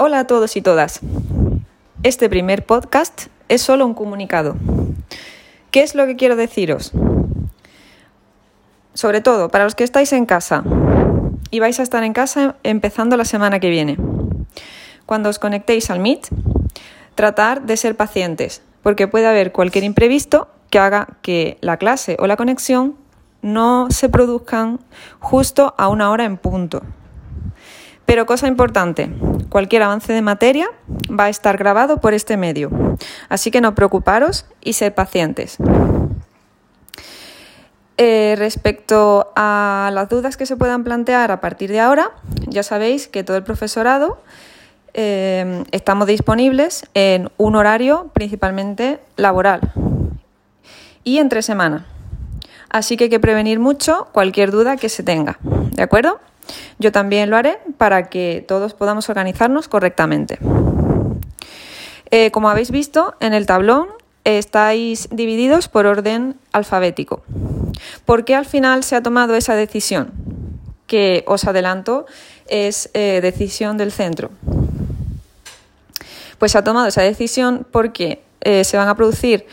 Hola a todos y todas. Este primer podcast es solo un comunicado. ¿Qué es lo que quiero deciros? Sobre todo, para los que estáis en casa y vais a estar en casa empezando la semana que viene. Cuando os conectéis al Meet, tratar de ser pacientes, porque puede haber cualquier imprevisto que haga que la clase o la conexión no se produzcan justo a una hora en punto. Pero cosa importante, cualquier avance de materia va a estar grabado por este medio, así que no preocuparos y sed pacientes. Eh, respecto a las dudas que se puedan plantear a partir de ahora, ya sabéis que todo el profesorado eh, estamos disponibles en un horario principalmente laboral y entre semana. Así que hay que prevenir mucho cualquier duda que se tenga. ¿De acuerdo? Yo también lo haré para que todos podamos organizarnos correctamente. Eh, como habéis visto en el tablón, estáis divididos por orden alfabético. ¿Por qué al final se ha tomado esa decisión? Que os adelanto, es eh, decisión del centro. Pues se ha tomado esa decisión porque eh, se van a producir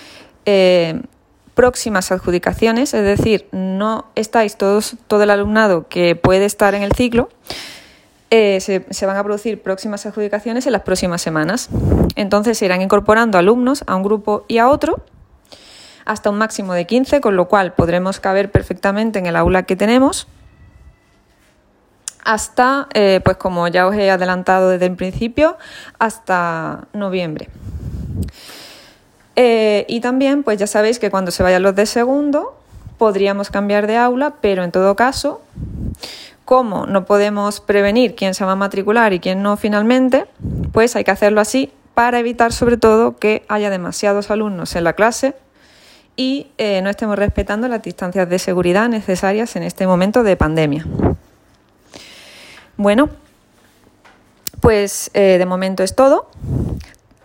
próximas adjudicaciones, es decir, no estáis todos, todo el alumnado que puede estar en el ciclo, eh, se, van a producir próximas adjudicaciones en las próximas semanas. Entonces se irán incorporando alumnos a un grupo y a otro hasta un máximo de 15, con lo cual podremos caber perfectamente en el aula que tenemos hasta, eh, pues como ya os he adelantado desde el principio, hasta noviembre. Eh, y también, pues ya sabéis que cuando se vayan los de segundo, podríamos cambiar de aula, pero en todo caso, como no podemos prevenir quién se va a matricular y quién no finalmente, pues hay que hacerlo así para evitar sobre todo que haya demasiados alumnos en la clase y eh, no estemos respetando las distancias de seguridad necesarias en este momento de pandemia. Bueno, pues eh, de momento es todo.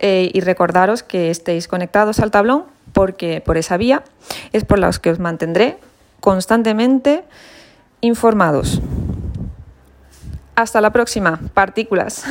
Eh, y recordaros que estéis conectados al tablón porque por esa vía es por la que os mantendré constantemente informados. Hasta la próxima, partículas.